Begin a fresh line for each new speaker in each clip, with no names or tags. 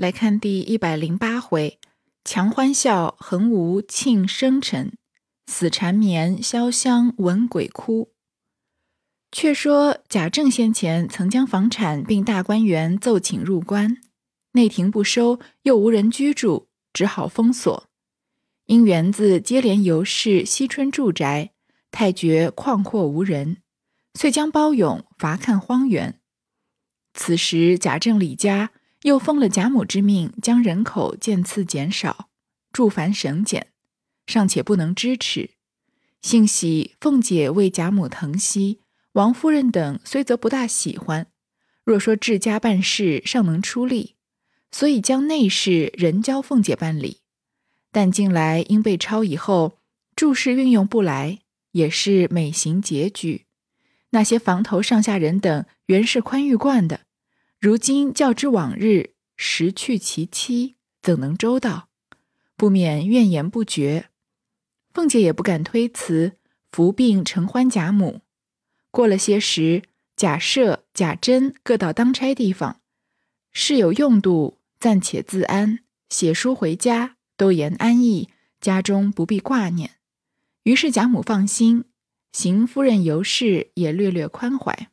来看第一百零八回：强欢笑，横无庆生辰；死缠绵，潇湘闻鬼哭。却说贾政先前曾将房产并大观园奏请入关，内廷不收，又无人居住，只好封锁。因园子接连游氏惜春住宅，太觉旷阔无人，遂将包勇罚看荒原。此时贾政李家。又奉了贾母之命，将人口渐次减少，住繁省简，尚且不能支持。幸喜凤姐为贾母疼惜，王夫人等虽则不大喜欢，若说治家办事尚能出力，所以将内事人交凤姐办理。但近来因被抄以后，注事运用不来，也是每行拮据。那些房头上下人等原是宽裕惯的。如今较之往日，时去其期，怎能周到？不免怨言不绝。凤姐也不敢推辞，伏病承欢贾母。过了些时，贾赦、贾珍各到当差地方，事有用度，暂且自安。写书回家，都言安逸，家中不必挂念。于是贾母放心，邢夫人尤氏也略略宽怀。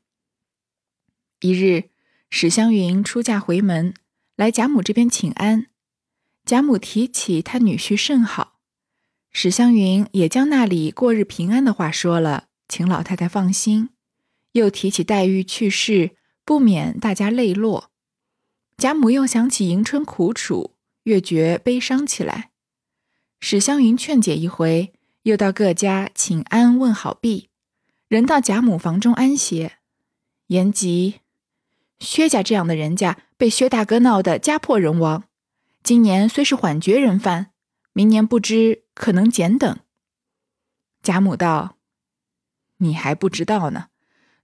一日。史湘云出嫁回门，来贾母这边请安。贾母提起她女婿甚好，史湘云也将那里过日平安的话说了，请老太太放心。又提起黛玉去世，不免大家泪落。贾母又想起迎春苦楚，越觉悲伤起来。史湘云劝解一回，又到各家请安问好毕，人到贾母房中安歇，言及。薛家这样的人家，被薛大哥闹得家破人亡。今年虽是缓绝人犯，明年不知可能减等。贾母道：“你还不知道呢。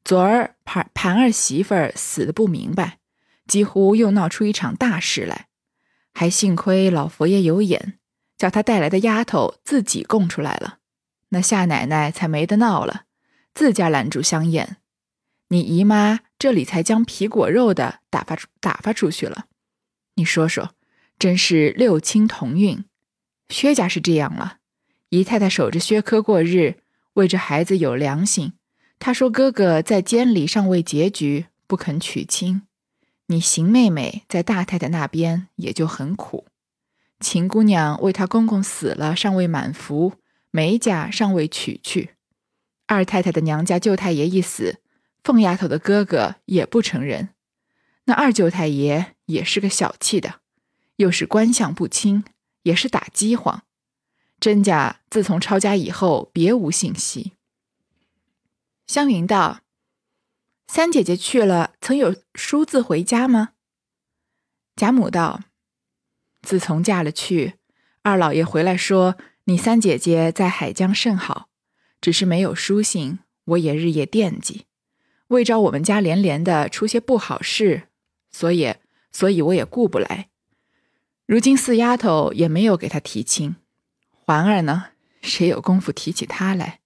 昨儿盘盘儿媳妇儿死的不明白，几乎又闹出一场大事来。还幸亏老佛爷有眼，叫他带来的丫头自己供出来了，那夏奶奶才没得闹了，自家拦住香艳。你姨妈。”这里才将皮果肉的打发出打发出去了，你说说，真是六亲同运。薛家是这样了，姨太太守着薛科过日，为这孩子有良心。她说哥哥在监里尚未结局，不肯娶亲。你邢妹妹在大太太那边也就很苦。秦姑娘为她公公死了，尚未满服，梅家尚未娶去。二太太的娘家舅太爷一死。凤丫头的哥哥也不成人，那二舅太爷也是个小气的，又是官相不清，也是打饥荒。甄家自从抄家以后，别无信息。湘云道：“三姐姐去了，曾有书字回家吗？”贾母道：“自从嫁了去，二老爷回来说，你三姐姐在海疆甚好，只是没有书信，我也日夜惦记。”为招我们家连连的出些不好事，所以，所以我也顾不来。如今四丫头也没有给他提亲，环儿呢，谁有功夫提起她来？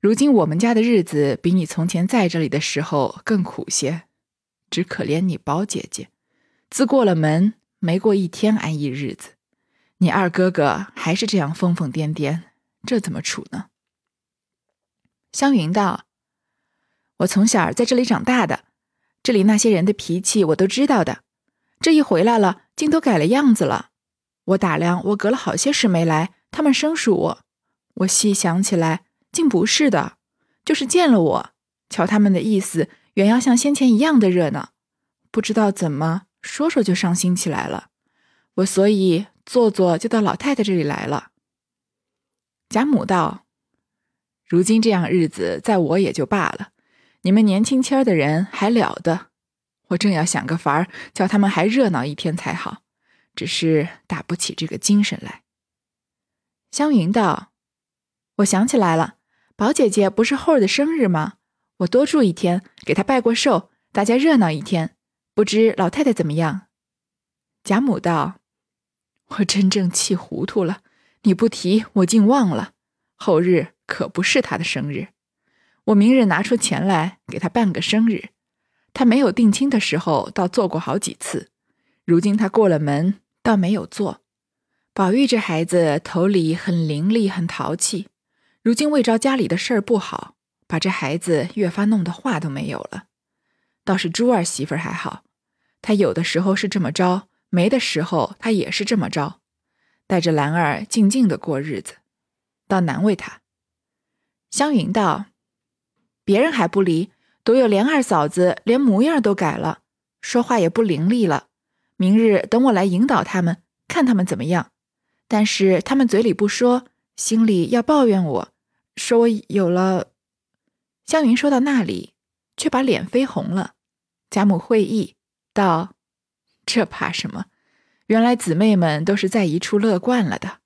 如今我们家的日子比你从前在这里的时候更苦些，只可怜你宝姐姐，自过了门没过一天安逸日子，你二哥哥还是这样疯疯癫癫，这怎么处呢？湘云道。我从小在这里长大的，这里那些人的脾气我都知道的。这一回来了，竟都改了样子了。我打量，我隔了好些时没来，他们生疏我。我细想起来，竟不是的，就是见了我，瞧他们的意思，原要像先前一样的热闹，不知道怎么说说就伤心起来了。我所以坐坐就到老太太这里来了。贾母道：“如今这样日子，在我也就罢了。”你们年轻轻的人还了得！我正要想个法儿，叫他们还热闹一天才好，只是打不起这个精神来。湘云道：“我想起来了，宝姐姐不是后儿的生日吗？我多住一天，给她拜过寿，大家热闹一天。不知老太太怎么样？”贾母道：“我真正气糊涂了，你不提，我竟忘了。后日可不是她的生日。”我明日拿出钱来给他办个生日，他没有定亲的时候，倒做过好几次。如今他过了门，倒没有做。宝玉这孩子头里很伶俐，很淘气。如今为着家里的事儿不好，把这孩子越发弄得话都没有了。倒是珠儿媳妇还好，她有的时候是这么着，没的时候她也是这么着，带着兰儿静静的过日子，倒难为她。湘云道：“别人还不离，独有莲二嫂子连模样都改了，说话也不伶俐了。明日等我来引导他们，看他们怎么样。但是他们嘴里不说，心里要抱怨我，说我有了。”湘云说到那里，却把脸绯红了。贾母会意道：“这怕什么？原来姊妹们都是在一处乐惯了的，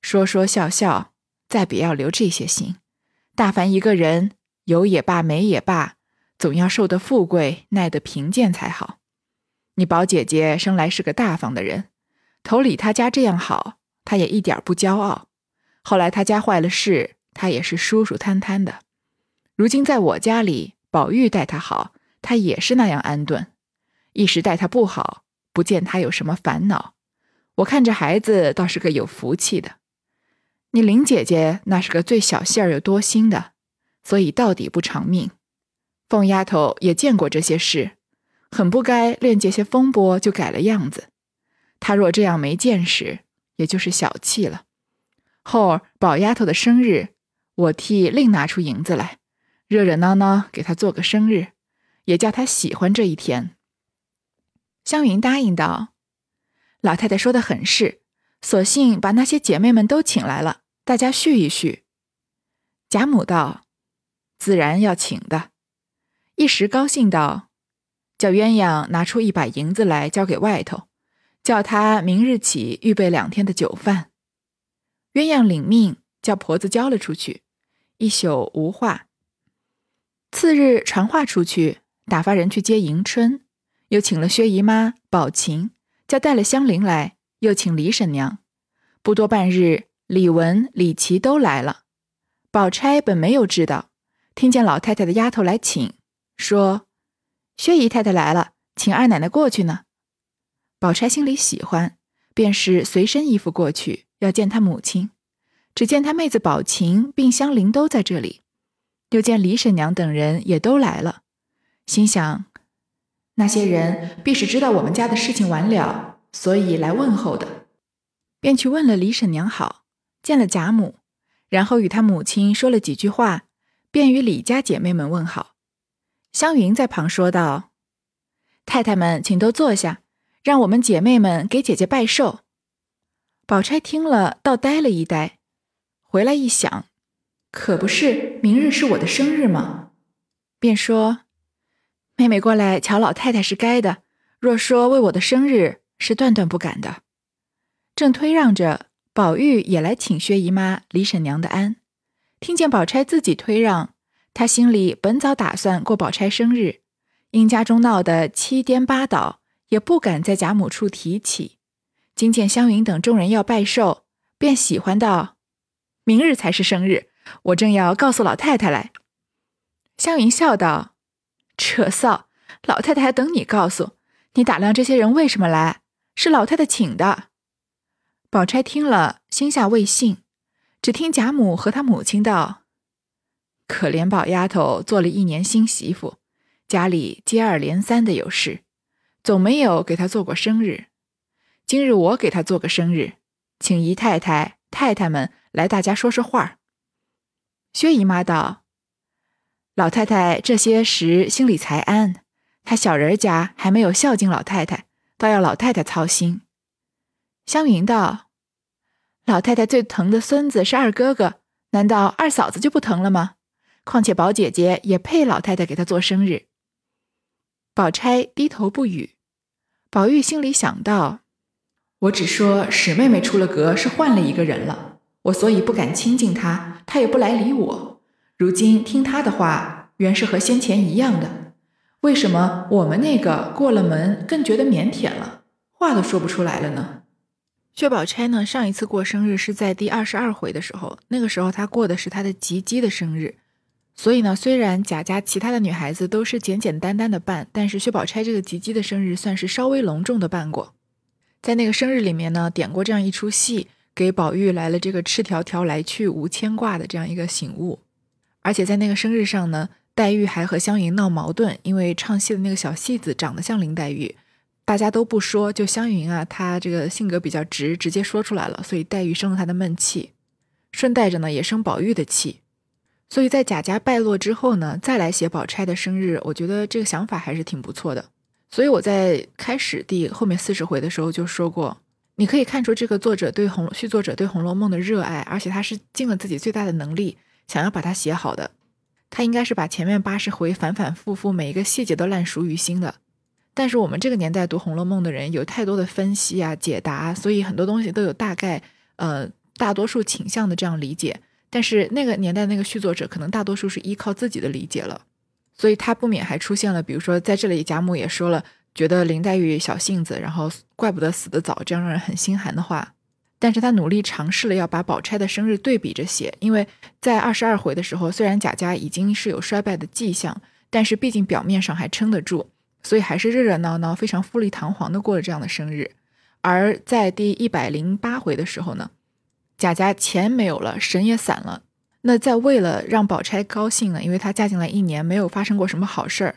说说笑笑，再别要留这些心。”大凡一个人有也罢，没也罢，总要受得富贵，耐得贫贱才好。你宝姐姐生来是个大方的人，头里她家这样好，她也一点不骄傲。后来她家坏了事，她也是舒舒坦坦的。如今在我家里，宝玉待她好，她也是那样安顿。一时待她不好，不见她有什么烦恼。我看这孩子倒是个有福气的。你林姐姐那是个最小性儿又多心的，所以到底不偿命。凤丫头也见过这些事，很不该恋这些风波就改了样子。她若这样没见识，也就是小气了。后儿宝丫头的生日，我替另拿出银子来，热热闹闹给她做个生日，也叫她喜欢这一天。湘云答应道：“老太太说的很是，索性把那些姐妹们都请来了。”大家叙一叙。贾母道：“自然要请的。”一时高兴道：“叫鸳鸯拿出一把银子来交给外头，叫他明日起预备两天的酒饭。”鸳鸯领命，叫婆子交了出去。一宿无话。次日传话出去，打发人去接迎春，又请了薛姨妈、宝琴，叫带了香菱来，又请李婶娘。不多半日。李文、李琦都来了，宝钗本没有知道，听见老太太的丫头来请，说：“薛姨太太来了，请二奶奶过去呢。”宝钗心里喜欢，便是随身衣服过去要见她母亲。只见她妹子宝琴并香菱都在这里，又见李婶娘等人也都来了，心想：那些人必是知道我们家的事情完了，所以来问候的，便去问了李婶娘好。见了贾母，然后与她母亲说了几句话，便与李家姐妹们问好。湘云在旁说道：“太太们，请都坐下，让我们姐妹们给姐姐拜寿。”宝钗听了，倒呆了一呆，回来一想，可不是明日是我的生日吗？便说：“妹妹过来瞧老太太是该的，若说为我的生日，是断断不敢的。”正推让着。宝玉也来请薛姨妈、李婶娘的安，听见宝钗自己推让，他心里本早打算过宝钗生日，因家中闹得七颠八倒，也不敢在贾母处提起。今见湘云等众人要拜寿，便喜欢道：“明日才是生日，我正要告诉老太太来。”湘云笑道：“扯臊，老太太还等你告诉。你打量这些人为什么来？是老太太请的。”宝钗听了，心下未信，只听贾母和她母亲道：“可怜宝丫头做了一年新媳妇，家里接二连三的有事，总没有给她做过生日。今日我给她做个生日，请姨太太、太太们来，大家说说话。”薛姨妈道：“老太太这些时心里才安，她小人家还没有孝敬老太太，倒要老太太操心。”湘云道。老太太最疼的孙子是二哥哥，难道二嫂子就不疼了吗？况且宝姐姐也配老太太给她做生日。宝钗低头不语。宝玉心里想到：我只说史妹妹出了阁是换了一个人了，我所以不敢亲近她，她也不来理我。如今听她的话，原是和先前一样的。为什么我们那个过了门更觉得腼腆了，话都说不出来了呢？薛宝钗呢？上一次过生日是在第二十二回的时候，那个时候她过的是她的吉姬的生日，所以呢，虽然贾家其他的女孩子都是简简单单的办，但是薛宝钗这个吉姬的生日算是稍微隆重的办过。在那个生日里面呢，点过这样一出戏，给宝玉来了这个“赤条条来去无牵挂”的这样一个醒悟。而且在那个生日上呢，黛玉还和湘云闹矛盾，因为唱戏的那个小戏子长得像林黛玉，大家都不说，就湘云啊，她这个性格比较直，直接说出来了，所以黛玉生了她的闷气，顺带着呢也生宝玉的气。所以在贾家败落之后呢，再来写宝钗的生日，我觉得这个想法还是挺不错的。所以我在开始第后面四十回的时候就说过，你可以看出这个作者对红续作者对《红楼梦》的热爱，而且他是尽了自己最大的能力想要把它写好的。他应该是把前面八十回反反复复每一个细节都烂熟于心的。但是我们这个年代读《红楼梦》的人有太多的分析啊、解答，所以很多东西都有大概呃大多数倾向的这样理解。但是那个年代那个续作者可能大多数是依靠自己的理解了，所以他不免还出现了，比如说在这里贾母也说了，觉得林黛玉小性子，然后怪不得死得早，这样让人很心寒的话。但是他努力尝试了要把宝钗的生日对比着写，因为在二十二回的时候，虽然贾家已经是有衰败的迹象，但是毕竟表面上还撑得住，所以还是热热闹闹、非常富丽堂皇的过了这样的生日。而在第一百零八回的时候呢？贾家钱没有了，神也散了。那在为了让宝钗高兴呢，因为她嫁进来一年没有发生过什么好事儿，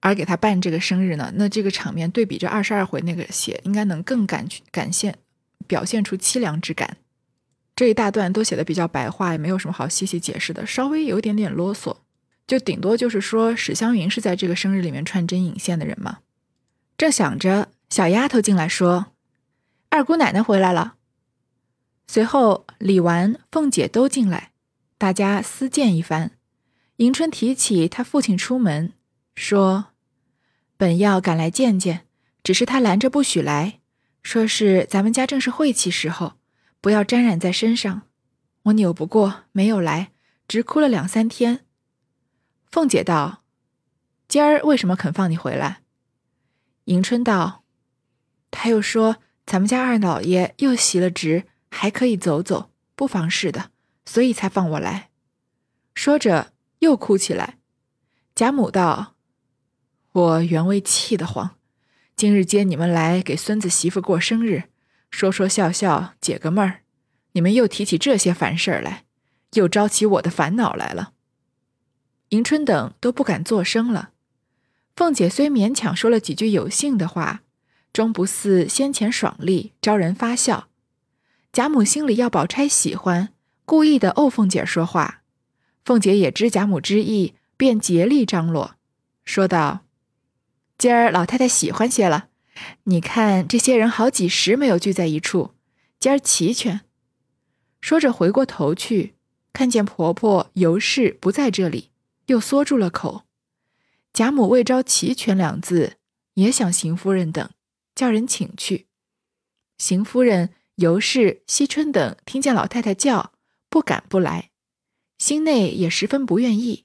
而给她办这个生日呢，那这个场面对比这二十二回那个写，应该能更感感现表现出凄凉之感。这一大段都写的比较白话，也没有什么好细细解释的，稍微有一点点啰嗦，就顶多就是说史湘云是在这个生日里面穿针引线的人嘛。正想着，小丫头进来说：“二姑奶奶回来了。”随后，李纨、凤姐都进来，大家私见一番。迎春提起她父亲出门，说：“本要赶来见见，只是他拦着不许来，说是咱们家正是晦气时候，不要沾染在身上。我扭不过，没有来，直哭了两三天。”凤姐道：“今儿为什么肯放你回来？”迎春道：“他又说咱们家二老爷又袭了职。”还可以走走，不妨事的，所以才放我来。说着又哭起来。贾母道：“我原为气得慌，今日接你们来给孙子媳妇过生日，说说笑笑解个闷儿，你们又提起这些烦事儿来，又招起我的烦恼来了。”迎春等都不敢作声了。凤姐虽勉强说了几句有信的话，终不似先前爽利，招人发笑。贾母心里要宝钗喜欢，故意的怄凤姐说话。凤姐也知贾母之意，便竭力张罗，说道：“今儿老太太喜欢些了，你看这些人好几十没有聚在一处，今儿齐全。”说着回过头去，看见婆婆尤氏不在这里，又缩住了口。贾母未招齐全两字，也想邢夫人等，叫人请去。邢夫人。尤氏、惜春等听见老太太叫，不敢不来，心内也十分不愿意，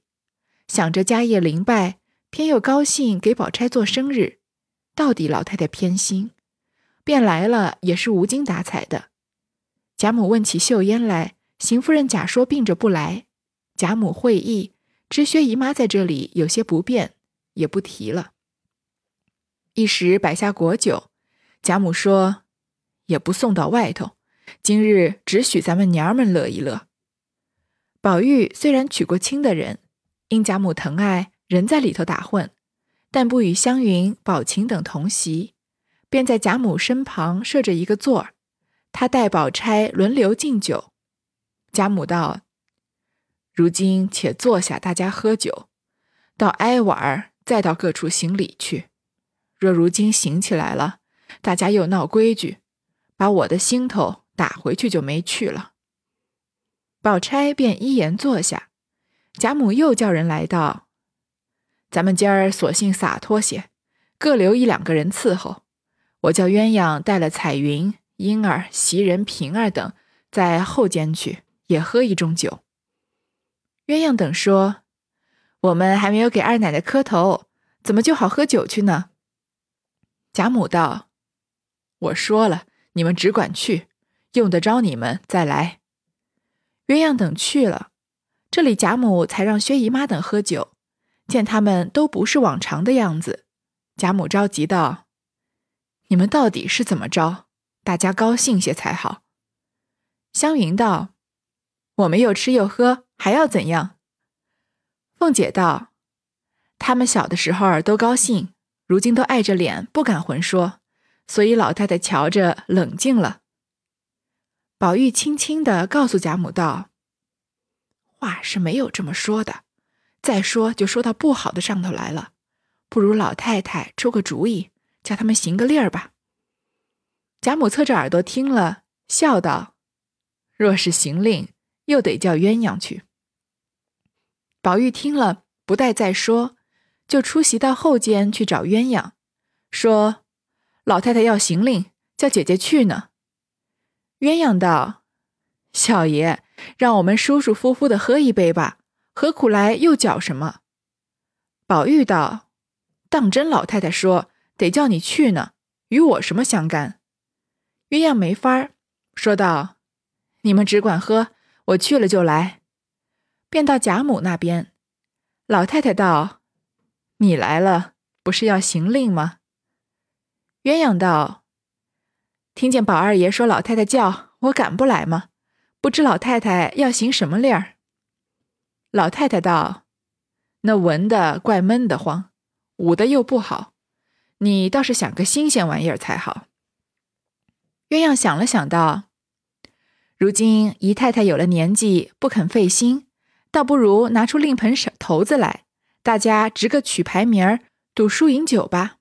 想着家业灵败，偏又高兴给宝钗做生日，到底老太太偏心，便来了，也是无精打采的。贾母问起秀烟来，邢夫人假说病着不来。贾母会意，知薛姨妈在这里有些不便，也不提了。一时摆下果酒，贾母说。也不送到外头，今日只许咱们娘儿们乐一乐。宝玉虽然娶过亲的人，因贾母疼爱，仍在里头打混，但不与湘云、宝琴等同席，便在贾母身旁设着一个座儿，他带宝钗轮流敬酒。贾母道：“如今且坐下，大家喝酒，到挨晚儿再到各处行礼去。若如今行起来了，大家又闹规矩。”把我的心头打回去就没趣了。宝钗便依言坐下，贾母又叫人来道：“咱们今儿索性洒脱些，各留一两个人伺候。我叫鸳鸯带了彩云、莺儿、袭人、平儿等在后间去，也喝一盅酒。”鸳鸯等说：“我们还没有给二奶奶磕头，怎么就好喝酒去呢？”贾母道：“我说了。”你们只管去，用得着你们再来。鸳鸯等去了，这里贾母才让薛姨妈等喝酒。见他们都不是往常的样子，贾母着急道：“你们到底是怎么着？大家高兴些才好。”湘云道：“我们又吃又喝，还要怎样？”凤姐道：“他们小的时候都高兴，如今都碍着脸，不敢混说，所以老太太瞧着冷静了。”宝玉轻轻的告诉贾母道：“话是没有这么说的，再说就说到不好的上头来了，不如老太太出个主意，叫他们行个例儿吧。”贾母侧着耳朵听了，笑道：“若是行令，又得叫鸳鸯去。”宝玉听了，不待再说，就出席到后间去找鸳鸯，说：“老太太要行令，叫姐姐去呢。”鸳鸯道：“小爷，让我们舒舒服服的喝一杯吧，何苦来又搅什么？”宝玉道：“当真老太太说得叫你去呢，与我什么相干？”鸳鸯没法儿，说道：“你们只管喝，我去了就来。”便到贾母那边，老太太道：“你来了，不是要行令吗？”鸳鸯道。听见宝二爷说老太太叫我敢不来吗？不知老太太要行什么令儿？老太太道：“那文的怪闷得慌，武的又不好，你倒是想个新鲜玩意儿才好。”鸳鸯想了想道：“如今姨太太有了年纪，不肯费心，倒不如拿出令盆手头子来，大家执个曲牌名儿，赌输赢酒吧。”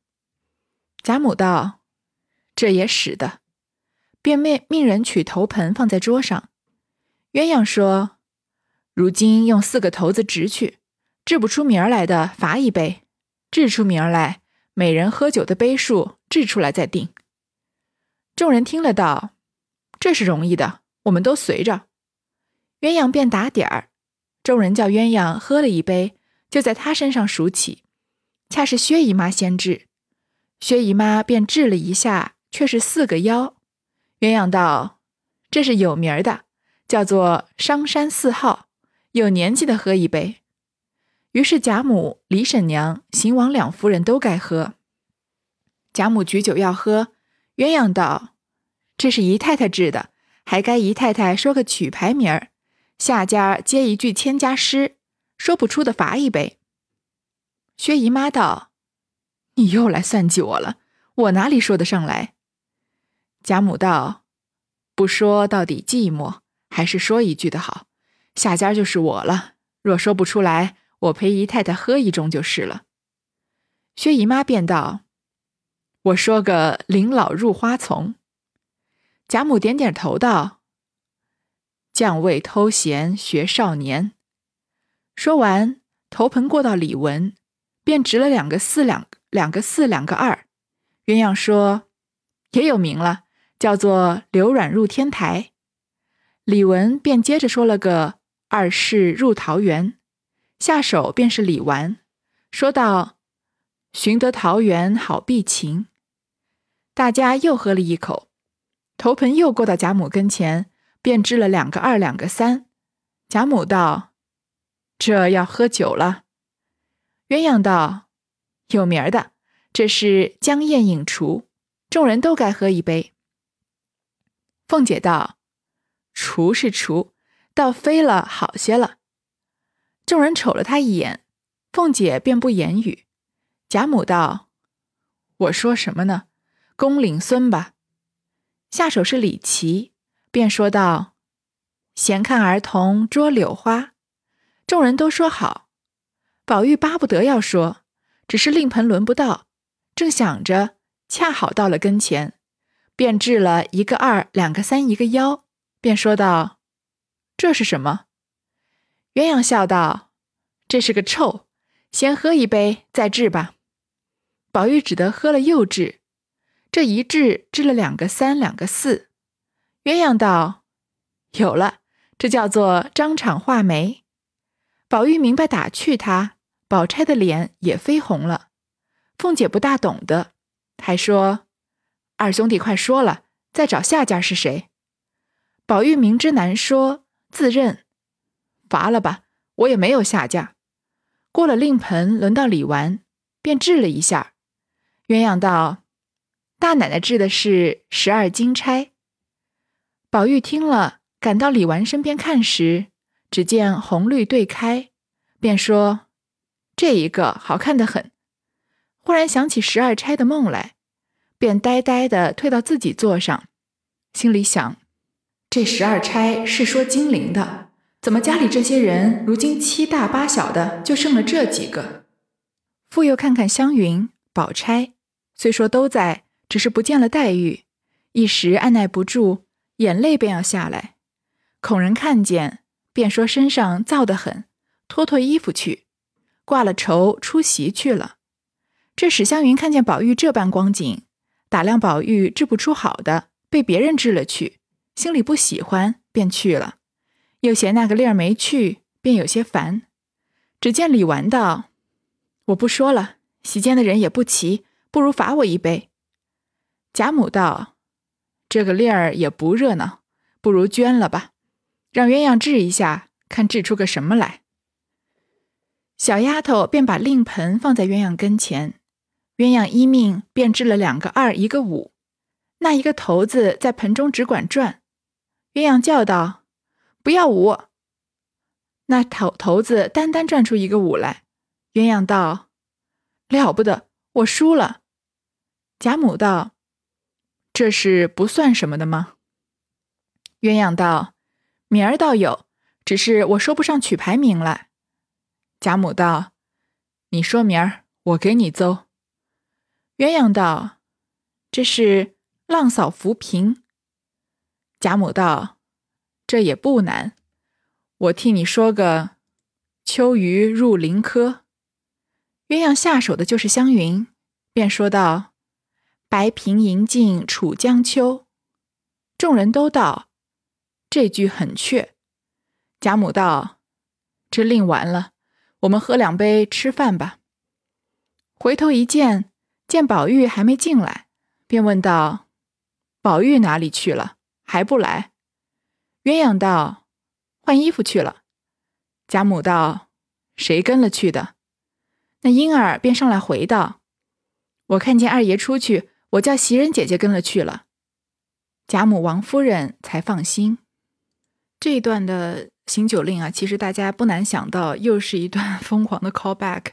贾母道：“这也使得。”便命命人取头盆放在桌上。鸳鸯说：“如今用四个头子掷去，掷不出名儿来的罚一杯；掷出名儿来，每人喝酒的杯数掷出来再定。”众人听了道：“这是容易的，我们都随着。”鸳鸯便打点儿。众人叫鸳鸯喝了一杯，就在他身上数起，恰是薛姨妈先掷。薛姨妈便掷了一下，却是四个腰。鸳鸯道：“这是有名的，叫做商山四号，有年纪的喝一杯。”于是贾母、李婶娘、邢王两夫人都该喝。贾母举酒要喝，鸳鸯道：“这是姨太太制的，还该姨太太说个曲牌名儿，下家接一句千家诗，说不出的罚一杯。”薛姨妈道：“你又来算计我了，我哪里说得上来？”贾母道：“不说到底寂寞，还是说一句的好。下家就是我了。若说不出来，我陪姨太太喝一盅就是了。”薛姨妈便道：“我说个临老入花丛。”贾母点点头道：“将位偷闲学少年。”说完，头盆过到李文，便值了两个四两，两个四，两个二。鸳鸯说：“也有名了。”叫做流软入天台，李文便接着说了个二世入桃园，下手便是李纨，说道：“寻得桃园好避情。”大家又喝了一口，头盆又过到贾母跟前，便支了两个二两个三。贾母道：“这要喝酒了。”鸳鸯道：“有名儿的，这是江宴饮厨，众人都该喝一杯。”凤姐道：“厨是厨，倒飞了好些了。”众人瞅了她一眼，凤姐便不言语。贾母道：“我说什么呢？公领孙吧。”下手是李琦，便说道：“闲看儿童捉柳花。”众人都说好。宝玉巴不得要说，只是令盆轮不到，正想着，恰好到了跟前。便掷了一个二，两个三，一个幺，便说道：“这是什么？”鸳鸯笑道：“这是个臭，先喝一杯再掷吧。”宝玉只得喝了又掷，这一掷掷了两个三，两个四。鸳鸯道：“有了，这叫做张敞画眉。”宝玉明白打趣他，宝钗的脸也绯红了。凤姐不大懂得，还说。二兄弟，快说了，再找下家是谁？宝玉明知难说，自认罚了吧，我也没有下家。过了令盆，轮到李纨，便掷了一下。鸳鸯道：“大奶奶制的是十二金钗。宝玉听了，赶到李纨身边看时，只见红绿对开，便说：“这一个好看的很。”忽然想起十二钗的梦来，便呆呆的退到自己座上，心里想：这十二钗是说金陵的，怎么家里这些人如今七大八小的，就剩了这几个？复又看看湘云、宝钗，虽说都在。只是不见了黛玉，一时按耐不住，眼泪便要下来。恐人看见，便说身上燥得很，脱脱衣服去，挂了绸出席去了。这史湘云看见宝玉这般光景，打量宝玉治不出好的，被别人治了去，心里不喜欢，便去了。又嫌那个令儿没去，便有些烦。只见李纨道：“我不说了，席间的人也不齐，不如罚我一杯。”贾母道：“这个令儿也不热闹，不如捐了吧，让鸳鸯治一下，看治出个什么来。”小丫头便把令盆放在鸳鸯跟前，鸳鸯一命便治了两个二，一个五。那一个头子在盆中只管转，鸳鸯叫道：“不要五！”那头头子单单转出一个五来。鸳鸯道：“了不得，我输了。”贾母道。这是不算什么的吗？鸳鸯道：“名儿倒有，只是我说不上曲牌名来。”贾母道：“你说名儿，我给你奏。”鸳鸯道：“这是浪扫浮萍。”贾母道：“这也不难，我替你说个秋鱼入林柯。”鸳鸯下手的就是湘云，便说道。白瓶银镜楚江秋，众人都道这句很确。贾母道：“这令完了，我们喝两杯吃饭吧。”回头一见，见宝玉还没进来，便问道：“宝玉哪里去了？还不来？”鸳鸯道：“换衣服去了。”贾母道：“谁跟了去的？”那婴儿便上来回道：“我看见二爷出去。”我叫袭人姐姐跟了去了，贾母、王夫人才放心。这一段的行酒令啊，其实大家不难想到，又是一段 疯狂的 callback，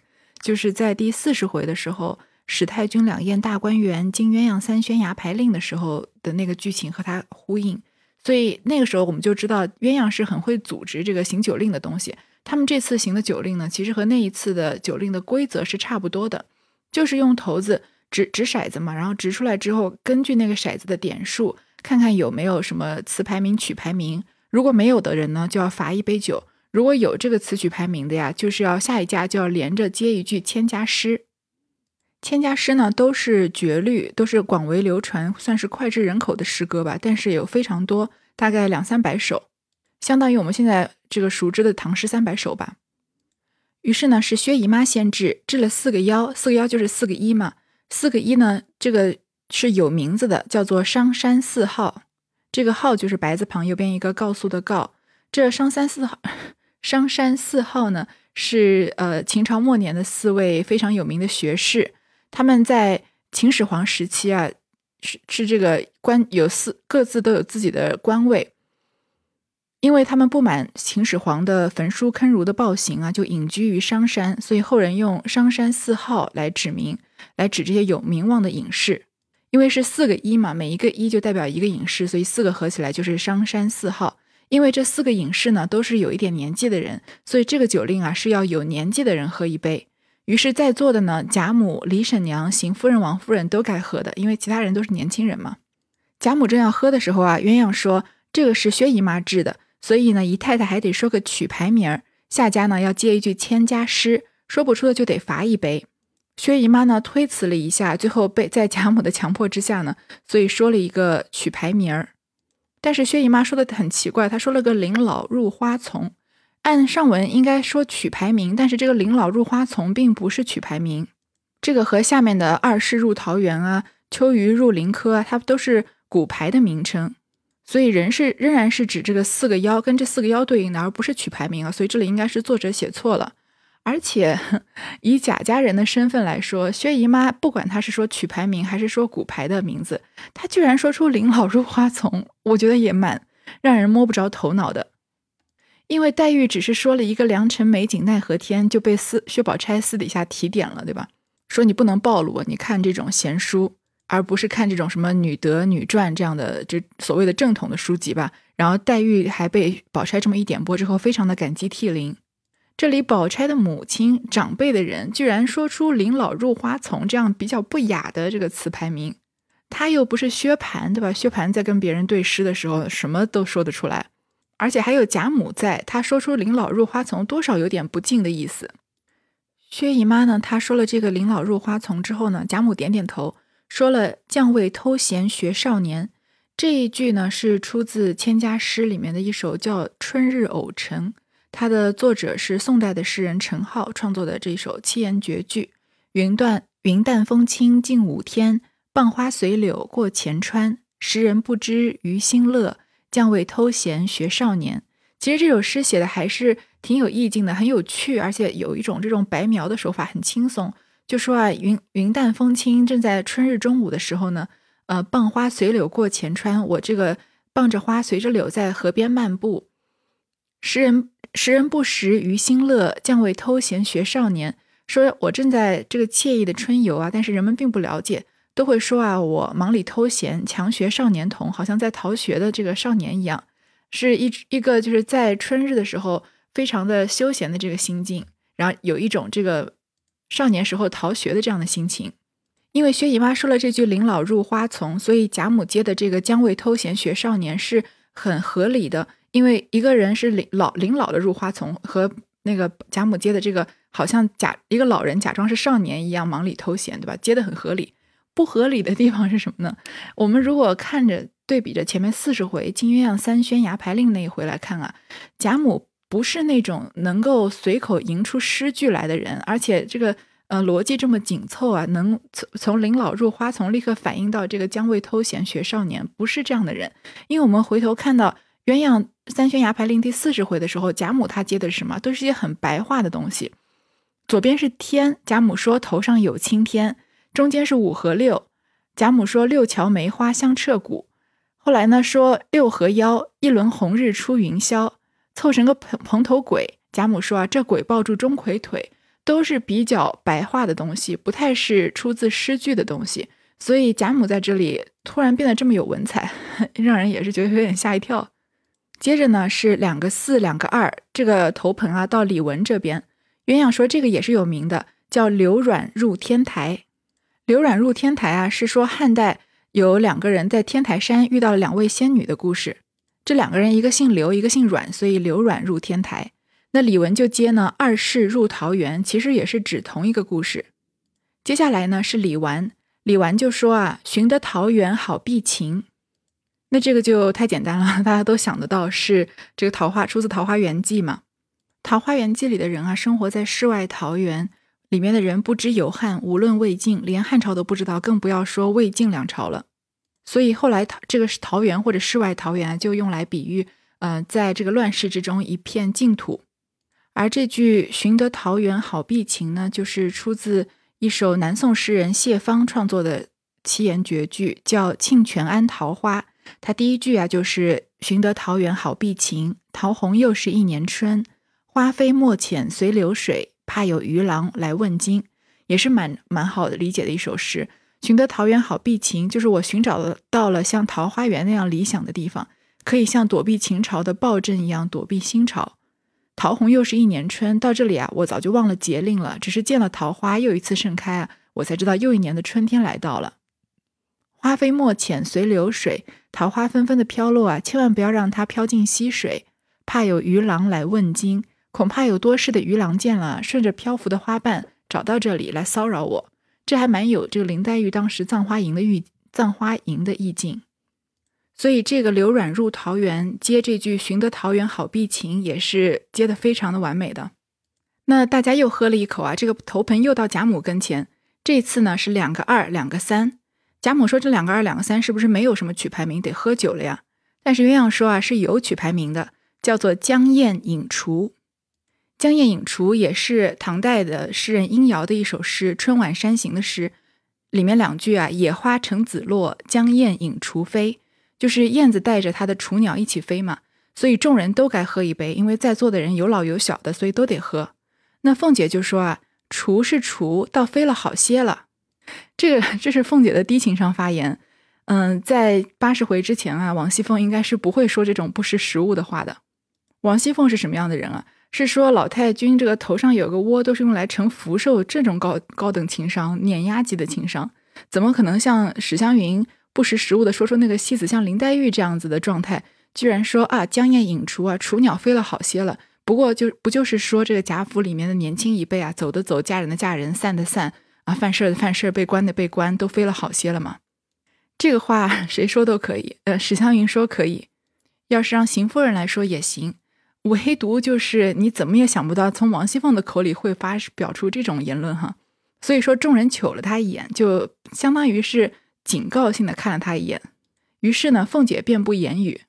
就是在第四十回的时候，史太君两宴大观园，金鸳鸯三宣牙牌令的时候的那个剧情和它呼应。所以那个时候我们就知道，鸳鸯是很会组织这个行酒令的东西。他们这次行的酒令呢，其实和那一次的酒令的规则是差不多的，就是用骰子。掷掷骰子嘛，然后掷出来之后，根据那个骰子的点数，看看有没有什么词牌名、曲牌名。如果没有的人呢，就要罚一杯酒；如果有这个词曲牌名的呀，就是要下一家就要连着接一句千家诗。千家诗呢，都是绝律，都是广为流传，算是脍炙人口的诗歌吧。但是有非常多，大概两三百首，相当于我们现在这个熟知的唐诗三百首吧。于是呢，是薛姨妈先制，制了四个幺，四个幺就是四个一嘛。四个一呢，这个是有名字的，叫做商山四号。这个号就是白字旁右边一个告诉的告。这商山四号，商山四号呢，是呃秦朝末年的四位非常有名的学士。他们在秦始皇时期啊，是是这个官有四各自都有自己的官位。因为他们不满秦始皇的焚书坑儒的暴行啊，就隐居于商山，所以后人用商山四号来指名。来指这些有名望的隐士，因为是四个一嘛，每一个一就代表一个隐士，所以四个合起来就是商山四号。因为这四个隐士呢都是有一点年纪的人，所以这个酒令啊是要有年纪的人喝一杯。于是，在座的呢，贾母、李婶娘、邢夫人、王夫人都该喝的，因为其他人都是年轻人嘛。贾母正要喝的时候啊，鸳鸯说：“这个是薛姨妈制的，所以呢，姨太太还得说个曲牌名儿。下家呢要接一句千家诗，说不出的就得罚一杯。”薛姨妈呢推辞了一下，最后被在贾母的强迫之下呢，所以说了一个曲牌名儿。但是薛姨妈说的很奇怪，她说了个“林老入花丛”，按上文应该说曲牌名，但是这个“林老入花丛”并不是曲牌名，这个和下面的“二世入桃园”啊、“秋鱼入林柯”啊，它都是古牌的名称，所以人是仍然是指这个四个幺跟这四个幺对应的，而不是曲牌名啊。所以这里应该是作者写错了。而且以贾家人的身份来说，薛姨妈不管她是说曲牌名还是说骨牌的名字，她居然说出“林老入花丛”，我觉得也蛮让人摸不着头脑的。因为黛玉只是说了一个“良辰美景奈何天”，就被私薛宝钗私底下提点了，对吧？说你不能暴露，你看这种闲书，而不是看这种什么女德女传这样的这所谓的正统的书籍吧。然后黛玉还被宝钗这么一点拨之后，非常的感激涕零。这里宝钗的母亲长辈的人居然说出“临老入花丛”这样比较不雅的这个词牌名，他又不是薛蟠，对吧？薛蟠在跟别人对诗的时候，什么都说得出来。而且还有贾母在，她说出“临老入花丛”，多少有点不敬的意思。薛姨妈呢，她说了这个“临老入花丛”之后呢，贾母点点头，说了“将为偷闲学少年”这一句呢，是出自《千家诗》里面的一首叫《春日偶成》，它的作者是宋代的诗人陈浩创作的这首七言绝句：“云断云淡风轻近五天，傍花随柳过前川。时人不知余心乐。”将为偷闲学少年，其实这首诗写的还是挺有意境的，很有趣，而且有一种这种白描的手法，很轻松。就说啊，云云淡风轻，正在春日中午的时候呢，呃，傍花随柳过前川，我这个傍着花，随着柳在河边漫步。时人时人不识余心乐，将为偷闲学少年。说我正在这个惬意的春游啊，但是人们并不了解。都会说啊，我忙里偷闲，强学少年童，好像在逃学的这个少年一样，是一一个就是在春日的时候非常的休闲的这个心境，然后有一种这个少年时候逃学的这样的心情。因为薛姨妈说了这句“临老入花丛”，所以贾母接的这个“将为偷闲学少年”是很合理的。因为一个人是临老临老的入花丛，和那个贾母接的这个好像假一个老人假装是少年一样忙里偷闲，对吧？接的很合理。不合理的地方是什么呢？我们如果看着对比着前面四十回金鸳鸯三宣牙牌令那一回来看啊，贾母不是那种能够随口吟出诗句来的人，而且这个呃逻辑这么紧凑啊，能从从临老入花丛立刻反映到这个将为偷闲学少年，不是这样的人。因为我们回头看到鸳鸯三宣牙牌令第四十回的时候，贾母她接的是什么？都是些很白话的东西。左边是天，贾母说头上有青天。中间是五和六，贾母说六桥梅花香彻骨。后来呢说六合腰，一轮红日出云霄，凑成个蓬蓬头鬼。贾母说啊，这鬼抱住钟馗腿，都是比较白话的东西，不太是出自诗句的东西。所以贾母在这里突然变得这么有文采，让人也是觉得有点吓一跳。接着呢是两个四，两个二，这个头盆啊到李文这边，鸳鸯说这个也是有名的，叫刘阮入天台。刘阮入天台啊，是说汉代有两个人在天台山遇到了两位仙女的故事。这两个人一个姓刘，一个姓阮，所以刘阮入天台。那李文就接呢，二世入桃源，其实也是指同一个故事。接下来呢是李纨，李纨就说啊，寻得桃源好避情。那这个就太简单了，大家都想得到是这个桃花出自《桃花源记》嘛？《桃花源记》里的人啊，生活在世外桃源。里面的人不知有汉，无论魏晋，连汉朝都不知道，更不要说魏晋两朝了。所以后来桃这个是桃源或者世外桃源，就用来比喻，呃，在这个乱世之中一片净土。而这句“寻得桃源好避情”呢，就是出自一首南宋诗人谢芳创作的七言绝句，叫《庆泉庵桃花》。它第一句啊，就是“寻得桃源好避情，桃红又是一年春，花飞莫遣随流水。”怕有鱼郎来问津，也是蛮蛮好的理解的一首诗。寻得桃源好避情，就是我寻找了到了像桃花源那样理想的地方，可以像躲避秦朝的暴政一样躲避新朝。桃红又是一年春，到这里啊，我早就忘了节令了，只是见了桃花又一次盛开啊，我才知道又一年的春天来到了。花飞莫遣随流水，桃花纷纷的飘落啊，千万不要让它飘进溪水，怕有鱼郎来问津。恐怕有多事的鱼郎见了，顺着漂浮的花瓣找到这里来骚扰我，这还蛮有这个林黛玉当时葬花吟的意葬花吟的意境。所以这个刘阮入桃源接这句“寻得桃源好避情”也是接的非常的完美的。那大家又喝了一口啊，这个头盆又到贾母跟前，这次呢是两个二两个三。贾母说这两个二两个三是不是没有什么取牌名，得喝酒了呀？但是鸳鸯说啊是有取牌名的，叫做江燕饮厨。江燕影除也是唐代的诗人殷尧的一首诗《春晚山行》的诗，里面两句啊，“野花成子落，江燕引雏飞”，就是燕子带着它的雏鸟一起飞嘛。所以众人都该喝一杯，因为在座的人有老有小的，所以都得喝。那凤姐就说啊，“雏是雏，倒飞了好些了。”这个这是凤姐的低情商发言。嗯，在八十回之前啊，王熙凤应该是不会说这种不识时务的话的。王熙凤是什么样的人啊？是说老太君这个头上有个窝，都是用来盛福寿，这种高高等情商、碾压级的情商，怎么可能像史湘云不识时务的说出那个戏子像林黛玉这样子的状态？居然说啊，江燕引雏啊，雏鸟飞了好些了。不过就不就是说这个贾府里面的年轻一辈啊，走的走，嫁人的嫁人，散的散啊，犯事的犯事，被关的被关，都飞了好些了吗？这个话 谁说都可以。呃，史湘云说可以，要是让邢夫人来说也行。唯独就是你怎么也想不到，从王熙凤的口里会发表出这种言论哈。所以说众人瞅了他一眼，就相当于是警告性的看了他一眼。于是呢，凤姐便不言语。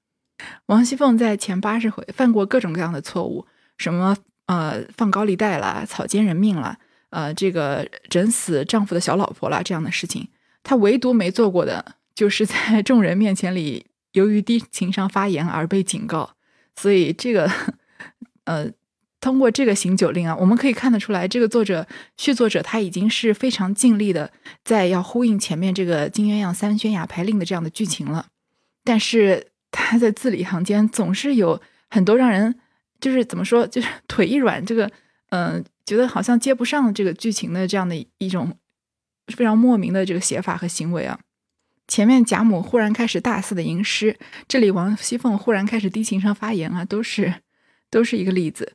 王熙凤在前八十回犯过各种各样的错误，什么呃放高利贷了，草菅人命了，呃这个整死丈夫的小老婆了这样的事情，她唯独没做过的。就是在众人面前里，由于低情商发言而被警告，所以这个，呃，通过这个行酒令啊，我们可以看得出来，这个作者续作者他已经是非常尽力的在要呼应前面这个金鸳鸯三宣雅牌令的这样的剧情了，但是他在字里行间总是有很多让人就是怎么说，就是腿一软，这个嗯，觉得好像接不上这个剧情的这样的一种非常莫名的这个写法和行为啊。前面贾母忽然开始大肆的吟诗，这里王熙凤忽然开始低情商发言啊，都是都是一个例子。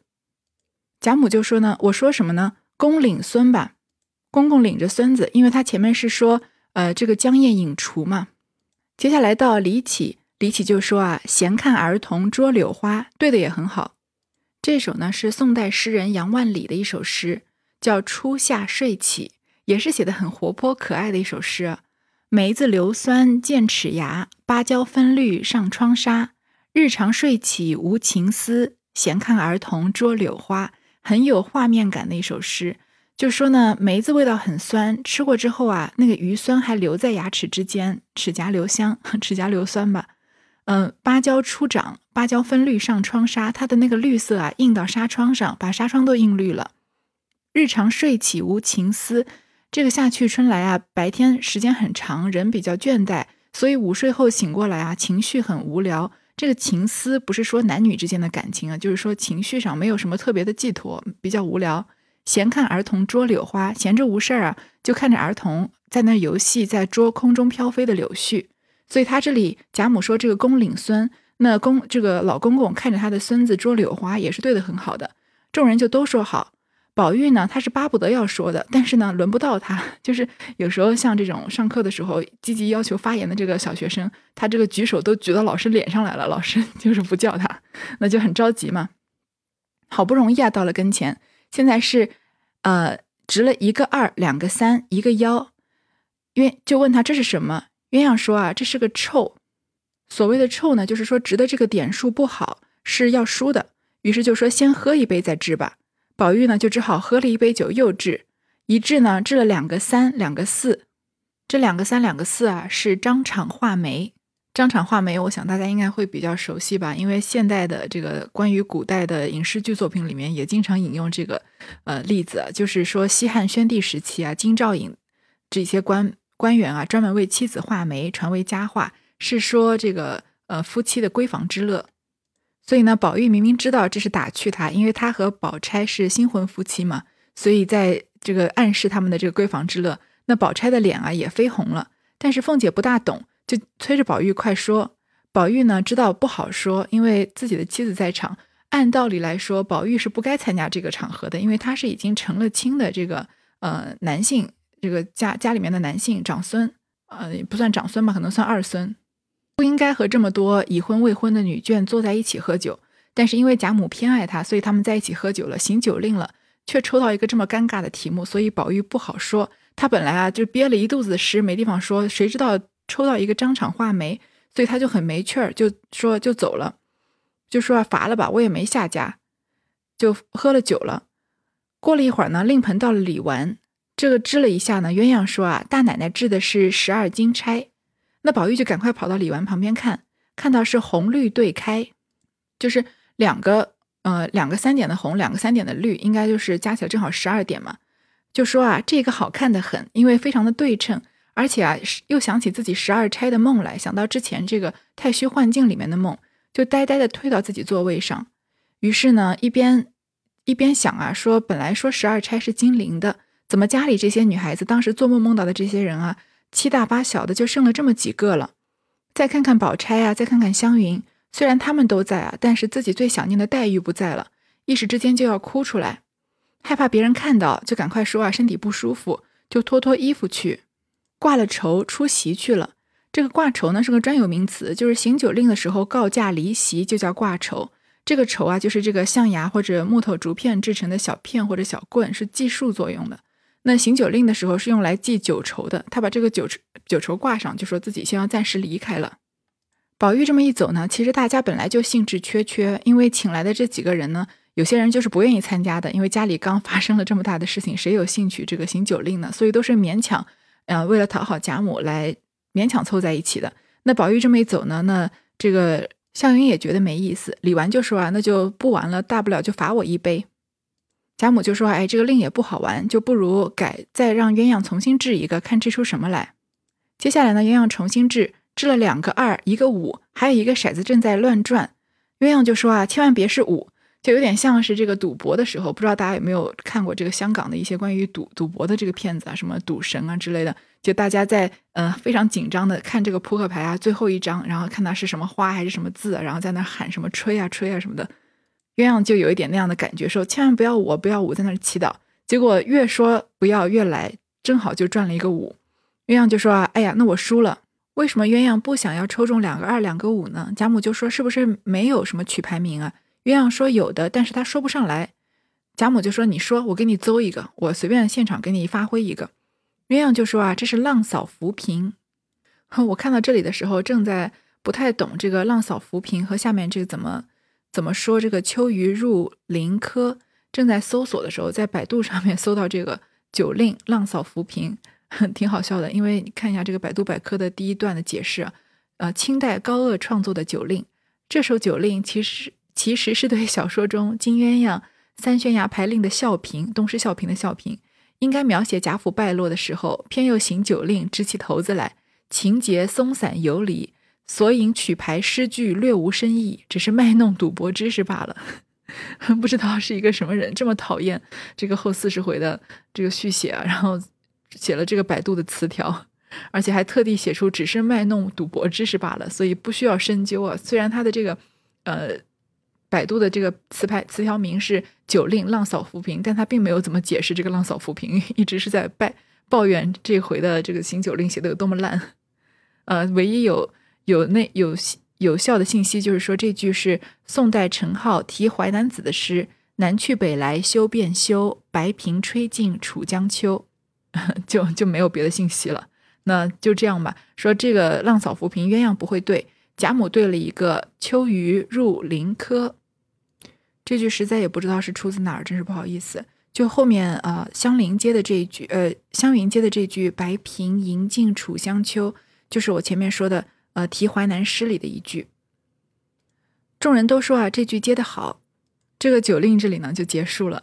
贾母就说呢，我说什么呢？公领孙吧，公公领着孙子，因为他前面是说，呃，这个江夜引雏嘛。接下来到李启，李启就说啊，闲看儿童捉柳花，对的也很好。这首呢是宋代诗人杨万里的一首诗，叫《初夏睡起》，也是写的很活泼可爱的一首诗。梅子硫酸见齿牙，芭蕉分绿上窗纱。日常睡起无情思，闲看儿童捉柳花，很有画面感的一首诗。就说呢，梅子味道很酸，吃过之后啊，那个余酸还留在牙齿之间，齿颊留香，齿颊留酸吧。嗯，芭蕉初长，芭蕉分绿上窗纱，它的那个绿色啊，映到纱窗上，把纱窗都映绿了。日常睡起无情思。这个夏去春来啊，白天时间很长，人比较倦怠，所以午睡后醒过来啊，情绪很无聊。这个情思不是说男女之间的感情啊，就是说情绪上没有什么特别的寄托，比较无聊。闲看儿童捉柳花，闲着无事儿啊，就看着儿童在那游戏，在捉空中飘飞的柳絮。所以他这里贾母说这个公领孙，那公这个老公公看着他的孙子捉柳花，也是对的很好的。众人就都说好。宝玉呢，他是巴不得要说的，但是呢，轮不到他。就是有时候像这种上课的时候积极要求发言的这个小学生，他这个举手都举到老师脸上来了，老师 就是不叫他，那就很着急嘛。好不容易啊，到了跟前，现在是呃，值了一个二，两个三，一个幺。鸳就问他这是什么？鸳鸯说啊，这是个臭。所谓的臭呢，就是说值的这个点数不好，是要输的。于是就说先喝一杯再治吧。宝玉呢，就只好喝了一杯酒，又治一治呢，治了两个三，两个四。这两个三，两个四啊，是张敞画眉。张敞画眉，我想大家应该会比较熟悉吧，因为现代的这个关于古代的影视剧作品里面也经常引用这个呃例子，就是说西汉宣帝时期啊，京兆尹这些官官员啊，专门为妻子画眉，传为佳话，是说这个呃夫妻的闺房之乐。所以呢，宝玉明明知道这是打趣他，因为他和宝钗是新婚夫妻嘛，所以在这个暗示他们的这个闺房之乐。那宝钗的脸啊也绯红了，但是凤姐不大懂，就催着宝玉快说。宝玉呢知道不好说，因为自己的妻子在场。按道理来说，宝玉是不该参加这个场合的，因为他是已经成了亲的这个呃男性，这个家家里面的男性长孙，呃不算长孙吧，可能算二孙。不应该和这么多已婚未婚的女眷坐在一起喝酒，但是因为贾母偏爱他，所以他们在一起喝酒了，行酒令了，却抽到一个这么尴尬的题目，所以宝玉不好说。他本来啊就憋了一肚子诗，没地方说，谁知道抽到一个张敞画眉，所以他就很没趣儿，就说就走了，就说罚了吧，我也没下家。就喝了酒了。过了一会儿呢，令盆到了李纨，这个支了一下呢，鸳鸯说啊，大奶奶制的是十二金钗。那宝玉就赶快跑到李纨旁边看，看到是红绿对开，就是两个呃两个三点的红，两个三点的绿，应该就是加起来正好十二点嘛。就说啊，这个好看的很，因为非常的对称，而且啊又想起自己十二钗的梦来，想到之前这个太虚幻境里面的梦，就呆呆的推到自己座位上。于是呢，一边一边想啊，说本来说十二钗是金陵的，怎么家里这些女孩子当时做梦梦到的这些人啊？七大八小的就剩了这么几个了，再看看宝钗啊，再看看湘云，虽然他们都在啊，但是自己最想念的黛玉不在了，一时之间就要哭出来，害怕别人看到，就赶快说啊，身体不舒服，就脱脱衣服去挂了绸出席去了。这个挂绸呢是个专有名词，就是行酒令的时候告假离席就叫挂绸。这个绸啊就是这个象牙或者木头竹片制成的小片或者小棍，是计数作用的。那行酒令的时候是用来记酒酬的，他把这个酒酒酬挂上，就说自己先要暂时离开了。宝玉这么一走呢，其实大家本来就兴致缺缺，因为请来的这几个人呢，有些人就是不愿意参加的，因为家里刚 发生了这么大的事情，谁有兴趣这个行酒令呢？所以都是勉强，呃，为了讨好贾母来勉强凑在一起的。那宝玉这么一走呢，那这个湘云也觉得没意思，李纨就说啊，那就不玩了，大不了就罚我一杯。贾母就说：“哎，这个令也不好玩，就不如改，再让鸳鸯重新制一个，看制出什么来。”接下来呢，鸳鸯重新制，制了两个二，一个五，还有一个骰子正在乱转。鸳鸯就说：“啊，千万别是五，就有点像是这个赌博的时候，不知道大家有没有看过这个香港的一些关于赌赌博的这个片子啊，什么赌神啊之类的，就大家在呃非常紧张的看这个扑克牌啊，最后一张，然后看它是什么花还是什么字，然后在那喊什么吹啊吹啊什么的。”鸳鸯就有一点那样的感觉，说千万不要我不要五，在那儿祈祷。结果越说不要越来，正好就赚了一个五。鸳鸯就说啊，哎呀，那我输了。为什么鸳鸯不想要抽中两个二两个五呢？贾母就说是不是没有什么取牌名啊？鸳鸯说有的，但是他说不上来。贾母就说你说，我给你诌一个，我随便现场给你发挥一个。鸳鸯就说啊，这是浪扫浮萍。我看到这里的时候，正在不太懂这个浪扫浮萍和下面这个怎么。怎么说？这个秋鱼入林科，正在搜索的时候，在百度上面搜到这个酒令浪扫浮萍，挺好笑的。因为你看一下这个百度百科的第一段的解释，呃，清代高鹗创作的酒令，这首酒令其实其实是对小说中金鸳鸯三宣衙牌令的笑评，东施效颦的笑评，应该描写贾府败落的时候，偏又行酒令支起头子来，情节松散游离。索引曲牌诗句略无深意，只是卖弄赌博知识罢了。不知道是一个什么人这么讨厌这个后四十回的这个续写啊，然后写了这个百度的词条，而且还特地写出只是卖弄赌博知识罢了，所以不需要深究啊。虽然他的这个呃百度的这个词牌词条名是“酒令浪扫浮萍”，但他并没有怎么解释这个“浪扫浮萍”，一直是在拜抱怨这回的这个行酒令写的有多么烂。呃，唯一有。有那有有效的信息，就是说这句是宋代陈浩题淮南子的诗：“南去北来休便休，白萍吹尽楚江秋。”就就没有别的信息了。那就这样吧。说这个浪扫浮萍，鸳鸯不会对，贾母对了一个秋鱼入林科。这句实在也不知道是出自哪儿，真是不好意思。就后面呃香菱接的这一句，呃湘云接的这句“白萍吟尽楚江秋”，就是我前面说的。呃，题淮南诗里的一句，众人都说啊，这句接的好。这个酒令这里呢就结束了。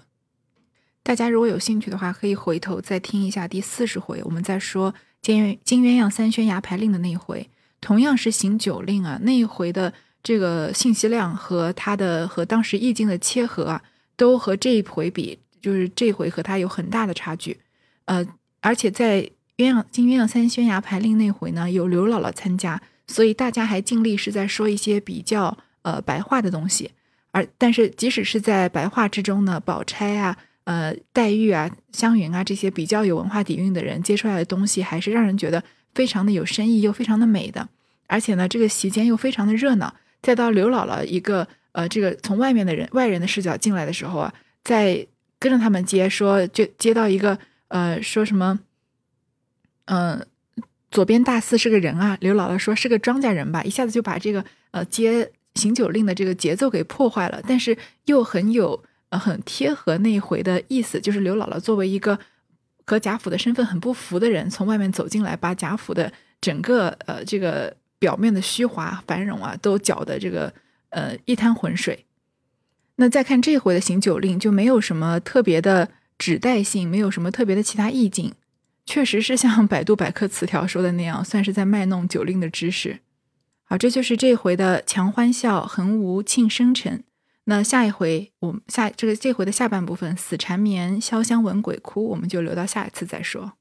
大家如果有兴趣的话，可以回头再听一下第四十回，我们再说金鸳金鸳鸯三宣牙牌令的那一回，同样是行酒令啊。那一回的这个信息量和它的和当时意境的切合啊，都和这一回比，就是这回和它有很大的差距。呃，而且在鸳鸯金鸳鸯三宣牙牌令那回呢，有刘姥姥参加。所以大家还尽力是在说一些比较呃白话的东西，而但是即使是在白话之中呢，宝钗啊、呃黛玉啊、湘云啊这些比较有文化底蕴的人接出来的东西，还是让人觉得非常的有深意又非常的美的。而且呢，这个席间又非常的热闹。再到刘姥姥一个呃这个从外面的人外人的视角进来的时候啊，在跟着他们接说就接到一个呃说什么嗯。左边大四是个人啊，刘姥姥说是个庄稼人吧，一下子就把这个呃接行酒令的这个节奏给破坏了。但是又很有呃很贴合那一回的意思，就是刘姥姥作为一个和贾府的身份很不符的人，从外面走进来，把贾府的整个呃这个表面的虚华繁荣啊，都搅得这个呃一滩浑水。那再看这回的行酒令，就没有什么特别的指代性，没有什么特别的其他意境，确实是像百度百科词条说的那样，算是在卖弄酒令的知识。好，这就是这回的强欢笑，横无庆生辰。那下一回，我们下这个这回的下半部分，死缠绵，潇湘闻鬼哭，我们就留到下一次再说。